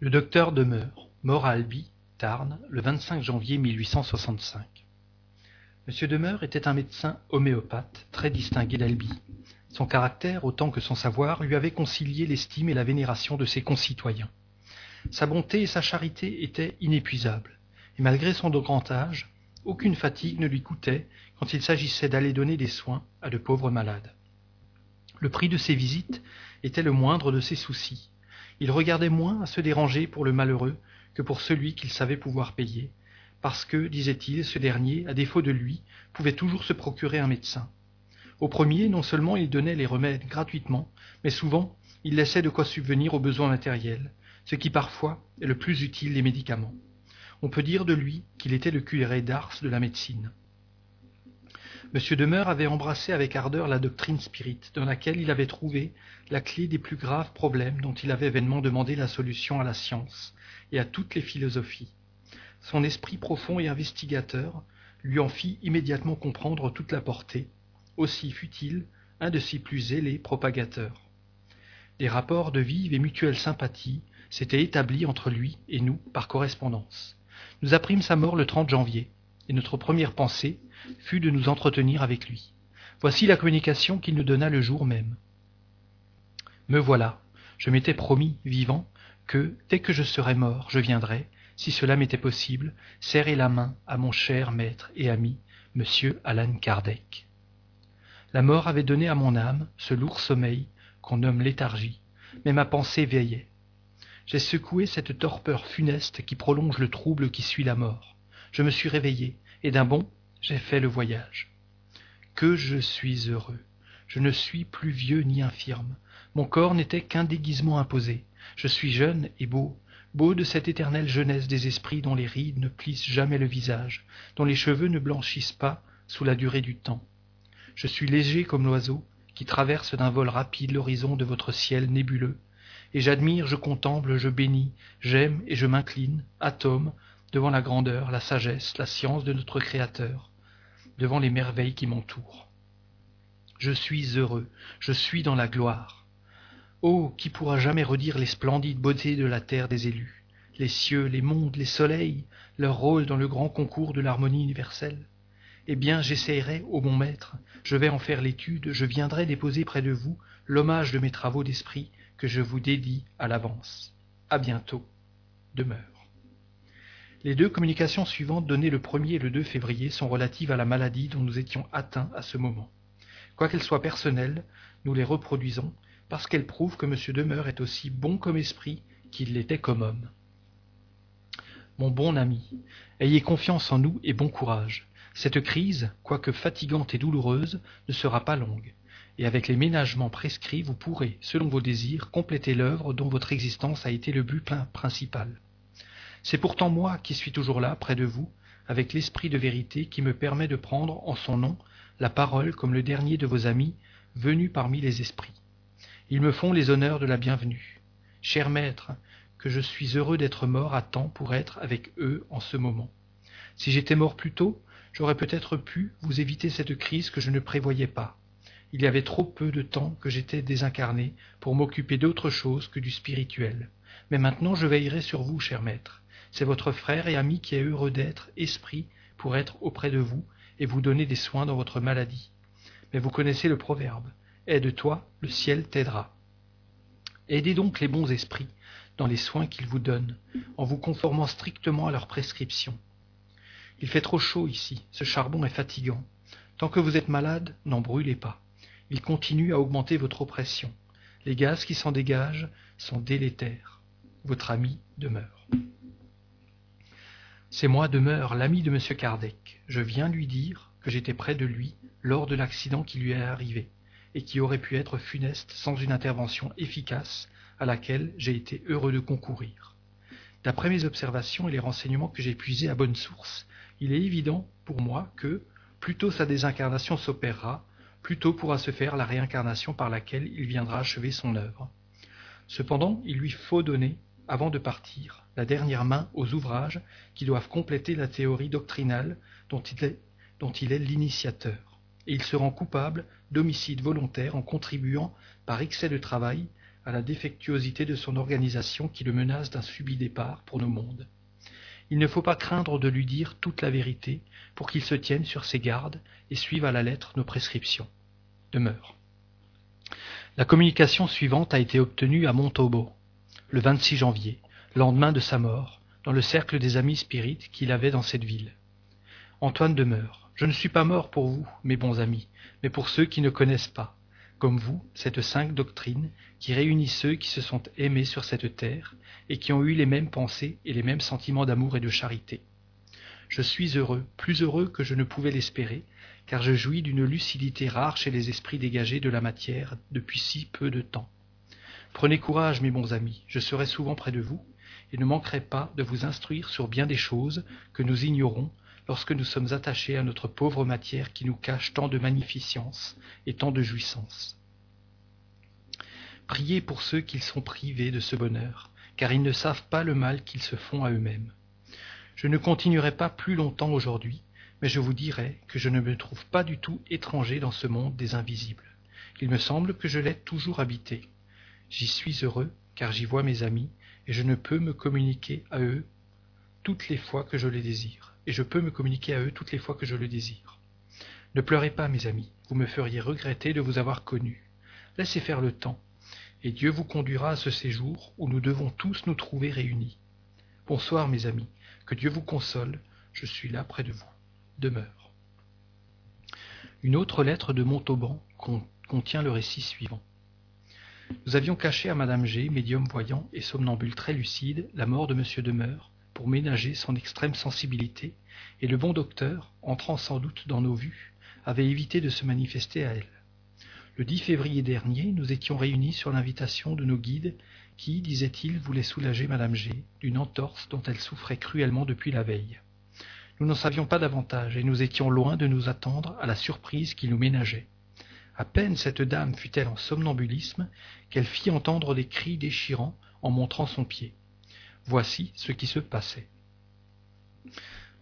Le docteur demeure, mort à Albi, Tarn, le 25 janvier 1865. Monsieur Demeure était un médecin homéopathe très distingué d'Albi. Son caractère, autant que son savoir, lui avait concilié l'estime et la vénération de ses concitoyens. Sa bonté et sa charité étaient inépuisables, et malgré son grand âge, aucune fatigue ne lui coûtait quand il s'agissait d'aller donner des soins à de pauvres malades. Le prix de ses visites était le moindre de ses soucis. Il regardait moins à se déranger pour le malheureux que pour celui qu'il savait pouvoir payer, parce que, disait-il, ce dernier, à défaut de lui, pouvait toujours se procurer un médecin. Au premier, non seulement il donnait les remèdes gratuitement, mais souvent il laissait de quoi subvenir aux besoins matériels, ce qui parfois est le plus utile des médicaments. On peut dire de lui qu'il était le curé d'Ars de la médecine. M. Demeure avait embrassé avec ardeur la doctrine spirite, dans laquelle il avait trouvé la clé des plus graves problèmes dont il avait vainement demandé la solution à la science et à toutes les philosophies. Son esprit profond et investigateur lui en fit immédiatement comprendre toute la portée, aussi fut-il un de ses plus zélés propagateurs. Des rapports de vive et mutuelle sympathie s'étaient établis entre lui et nous par correspondance. Nous apprîmes sa mort le 30 janvier, et notre première pensée fut de nous entretenir avec lui. Voici la communication qu'il nous donna le jour même. Me voilà. Je m'étais promis, vivant, que, dès que je serais mort, je viendrais, si cela m'était possible, serrer la main à mon cher maître et ami, monsieur Alan Kardec. La mort avait donné à mon âme ce lourd sommeil qu'on nomme léthargie, mais ma pensée veillait. J'ai secoué cette torpeur funeste qui prolonge le trouble qui suit la mort. Je me suis réveillé, et d'un bond, j'ai fait le voyage. Que je suis heureux. Je ne suis plus vieux ni infirme. Mon corps n'était qu'un déguisement imposé. Je suis jeune et beau, beau de cette éternelle jeunesse des esprits dont les rides ne plissent jamais le visage, dont les cheveux ne blanchissent pas sous la durée du temps. Je suis léger comme l'oiseau qui traverse d'un vol rapide l'horizon de votre ciel nébuleux, et j'admire, je contemple, je bénis, j'aime et je m'incline, atome, devant la grandeur, la sagesse, la science de notre Créateur devant les merveilles qui m'entourent. Je suis heureux, je suis dans la gloire. Oh, qui pourra jamais redire les splendides beautés de la terre des élus, les cieux, les mondes, les soleils, leur rôle dans le grand concours de l'harmonie universelle? Eh bien, j'essayerai, ô mon maître, je vais en faire l'étude, je viendrai déposer près de vous l'hommage de mes travaux d'esprit que je vous dédie à l'avance. À bientôt. Demeure. Les deux communications suivantes données le 1er et le 2 février sont relatives à la maladie dont nous étions atteints à ce moment. Quoiqu'elles soient personnelles, nous les reproduisons parce qu'elles prouvent que M. Demeure est aussi bon comme esprit qu'il l'était comme homme. Mon bon ami, ayez confiance en nous et bon courage. Cette crise, quoique fatigante et douloureuse, ne sera pas longue, et avec les ménagements prescrits, vous pourrez, selon vos désirs, compléter l'œuvre dont votre existence a été le but principal. C'est pourtant moi qui suis toujours là, près de vous, avec l'esprit de vérité qui me permet de prendre en son nom la parole comme le dernier de vos amis venus parmi les esprits. Ils me font les honneurs de la bienvenue. Cher maître, que je suis heureux d'être mort à temps pour être avec eux en ce moment. Si j'étais mort plus tôt, j'aurais peut-être pu vous éviter cette crise que je ne prévoyais pas. Il y avait trop peu de temps que j'étais désincarné pour m'occuper d'autre chose que du spirituel. Mais maintenant je veillerai sur vous, cher maître. C'est votre frère et ami qui est heureux d'être esprit pour être auprès de vous et vous donner des soins dans votre maladie. Mais vous connaissez le proverbe Aide-toi, le ciel t'aidera. Aidez donc les bons esprits dans les soins qu'ils vous donnent, en vous conformant strictement à leurs prescriptions. Il fait trop chaud ici, ce charbon est fatigant. Tant que vous êtes malade, n'en brûlez pas. Il continue à augmenter votre oppression. Les gaz qui s'en dégagent sont délétères. Votre ami demeure. C'est moi demeure l'ami de M. Kardec. Je viens lui dire que j'étais près de lui lors de l'accident qui lui est arrivé, et qui aurait pu être funeste sans une intervention efficace à laquelle j'ai été heureux de concourir. D'après mes observations et les renseignements que j'ai puisés à bonne source, il est évident pour moi que, plus tôt sa désincarnation s'opérera, plus tôt pourra se faire la réincarnation par laquelle il viendra achever son œuvre. Cependant, il lui faut donner avant de partir, la dernière main aux ouvrages qui doivent compléter la théorie doctrinale dont il est, l'initiateur, et il se rend coupable d'homicide volontaire en contribuant, par excès de travail, à la défectuosité de son organisation qui le menace d'un subit départ pour nos mondes. Il ne faut pas craindre de lui dire toute la vérité pour qu'il se tienne sur ses gardes et suive à la lettre nos prescriptions. Demeure. La communication suivante a été obtenue à Montauban, le 26 janvier, lendemain de sa mort, dans le cercle des amis spirites qu'il avait dans cette ville. Antoine demeure. Je ne suis pas mort pour vous, mes bons amis, mais pour ceux qui ne connaissent pas, comme vous, cette sainte doctrine qui réunit ceux qui se sont aimés sur cette terre et qui ont eu les mêmes pensées et les mêmes sentiments d'amour et de charité. Je suis heureux, plus heureux que je ne pouvais l'espérer, car je jouis d'une lucidité rare chez les esprits dégagés de la matière depuis si peu de temps. Prenez courage, mes bons amis, je serai souvent près de vous, et ne manquerai pas de vous instruire sur bien des choses que nous ignorons lorsque nous sommes attachés à notre pauvre matière qui nous cache tant de magnificence et tant de jouissance. Priez pour ceux qui sont privés de ce bonheur, car ils ne savent pas le mal qu'ils se font à eux-mêmes. Je ne continuerai pas plus longtemps aujourd'hui, mais je vous dirai que je ne me trouve pas du tout étranger dans ce monde des invisibles. Il me semble que je l'ai toujours habité. J'y suis heureux, car j'y vois mes amis, et je ne peux me communiquer à eux toutes les fois que je les désire, et je peux me communiquer à eux toutes les fois que je le désire. Ne pleurez pas, mes amis, vous me feriez regretter de vous avoir connus. Laissez faire le temps, et Dieu vous conduira à ce séjour où nous devons tous nous trouver réunis. Bonsoir, mes amis, que Dieu vous console, je suis là près de vous. Demeure. Une autre lettre de Montauban contient le récit suivant. Nous avions caché à Madame G, médium voyant et somnambule très lucide, la mort de Monsieur Demeure, pour ménager son extrême sensibilité, et le bon docteur, entrant sans doute dans nos vues, avait évité de se manifester à elle. Le 10 février dernier, nous étions réunis sur l'invitation de nos guides qui, disait-il, voulaient soulager Madame G d'une entorse dont elle souffrait cruellement depuis la veille. Nous n'en savions pas davantage, et nous étions loin de nous attendre à la surprise qui nous ménageait. À peine cette dame fut-elle en somnambulisme qu'elle fit entendre des cris déchirants en montrant son pied. Voici ce qui se passait.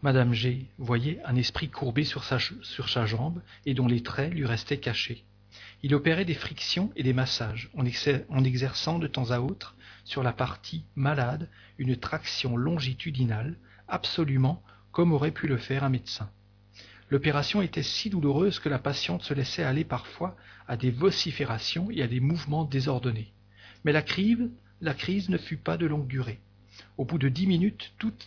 Madame G voyait un esprit courbé sur sa, jambe et dont les traits lui restaient cachés. Il opérait des frictions et des massages, en exerçant de temps à autre sur la partie malade une traction longitudinale, absolument comme aurait pu le faire un médecin. L'opération était si douloureuse que la patiente se laissait aller parfois à des vociférations et à des mouvements désordonnés. Mais la crise, la crise ne fut pas de longue durée. Au bout de dix minutes, toute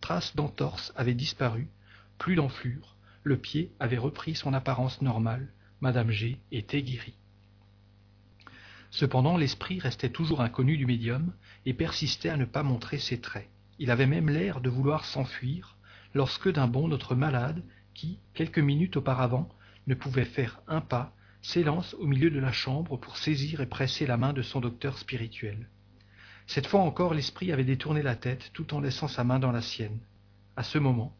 trace d'entorse avait disparu, plus d'enflure, le pied avait repris son apparence normale, Madame G était guérie. Cependant, l'esprit restait toujours inconnu du médium et persistait à ne pas montrer ses traits. Il avait même l'air de vouloir s'enfuir, lorsque d'un bond notre malade, qui, quelques minutes auparavant, ne pouvait faire un pas, s'élance au milieu de la chambre pour saisir et presser la main de son docteur spirituel. Cette fois encore, l'esprit avait détourné la tête tout en laissant sa main dans la sienne. À ce moment,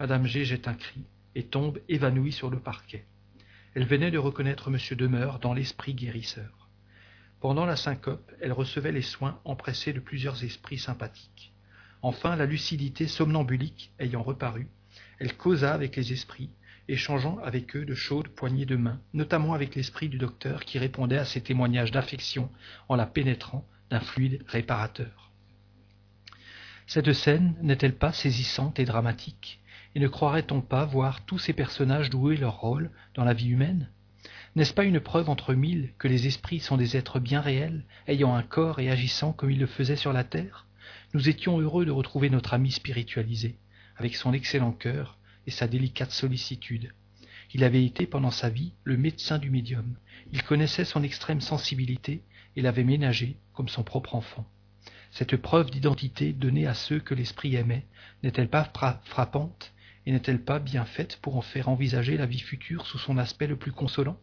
Madame G jette un cri et tombe évanouie sur le parquet. Elle venait de reconnaître M. Demeure dans l'esprit guérisseur. Pendant la syncope, elle recevait les soins empressés de plusieurs esprits sympathiques. Enfin, la lucidité somnambulique ayant reparu, elle causa avec les esprits, échangeant avec eux de chaudes poignées de main, notamment avec l'esprit du docteur qui répondait à ses témoignages d'affection en la pénétrant d'un fluide réparateur. Cette scène n'est-elle pas saisissante et dramatique, et ne croirait-on pas voir tous ces personnages jouer leur rôle dans la vie humaine? N'est-ce pas une preuve entre mille que les esprits sont des êtres bien réels, ayant un corps et agissant comme ils le faisaient sur la terre? Nous étions heureux de retrouver notre ami spiritualisé, avec son excellent cœur et sa délicate sollicitude. Il avait été pendant sa vie le médecin du médium. Il connaissait son extrême sensibilité et l'avait ménagé comme son propre enfant. Cette preuve d'identité donnée à ceux que l'esprit aimait n'est-elle pas frappante et n'est-elle pas bien faite pour en faire envisager la vie future sous son aspect le plus consolant?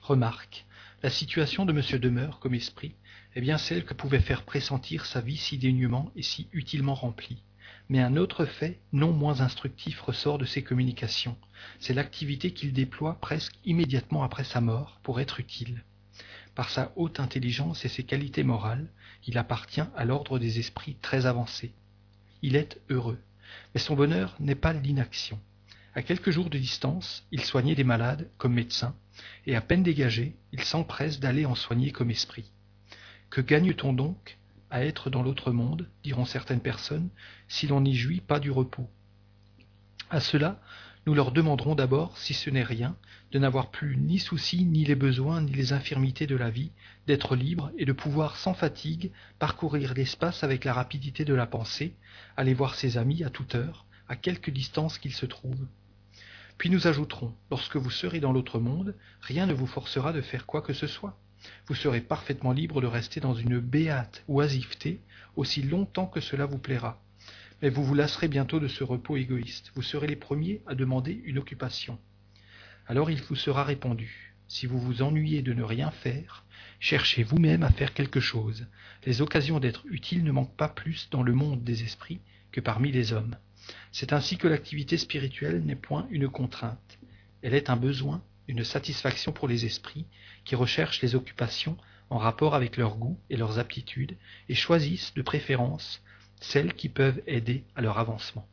Remarque, la situation de M. Demeure comme esprit est bien celle que pouvait faire pressentir sa vie si daignement et si utilement remplie. Mais un autre fait, non moins instructif, ressort de ses communications. C'est l'activité qu'il déploie presque immédiatement après sa mort pour être utile. Par sa haute intelligence et ses qualités morales, il appartient à l'ordre des esprits très avancés. Il est heureux, mais son bonheur n'est pas l'inaction. À quelques jours de distance, il soignait des malades comme médecin, et à peine dégagés, ils s'empressent d'aller en soigner comme esprit. Que gagne-t-on donc à être dans l'autre monde, diront certaines personnes, si l'on n'y jouit pas du repos À cela, nous leur demanderons d'abord, si ce n'est rien, de n'avoir plus ni soucis, ni les besoins, ni les infirmités de la vie, d'être libre et de pouvoir sans fatigue parcourir l'espace avec la rapidité de la pensée, aller voir ses amis à toute heure, à quelque distance qu'ils se trouvent. Puis nous ajouterons, lorsque vous serez dans l'autre monde, rien ne vous forcera de faire quoi que ce soit. Vous serez parfaitement libre de rester dans une béate oisiveté aussi longtemps que cela vous plaira, mais vous vous lasserez bientôt de ce repos égoïste. Vous serez les premiers à demander une occupation. Alors il vous sera répondu. Si vous vous ennuyez de ne rien faire, cherchez vous-même à faire quelque chose. Les occasions d'être utile ne manquent pas plus dans le monde des esprits que parmi les hommes. C'est ainsi que l'activité spirituelle n'est point une contrainte. Elle est un besoin, une satisfaction pour les esprits qui recherchent les occupations en rapport avec leurs goûts et leurs aptitudes et choisissent de préférence celles qui peuvent aider à leur avancement.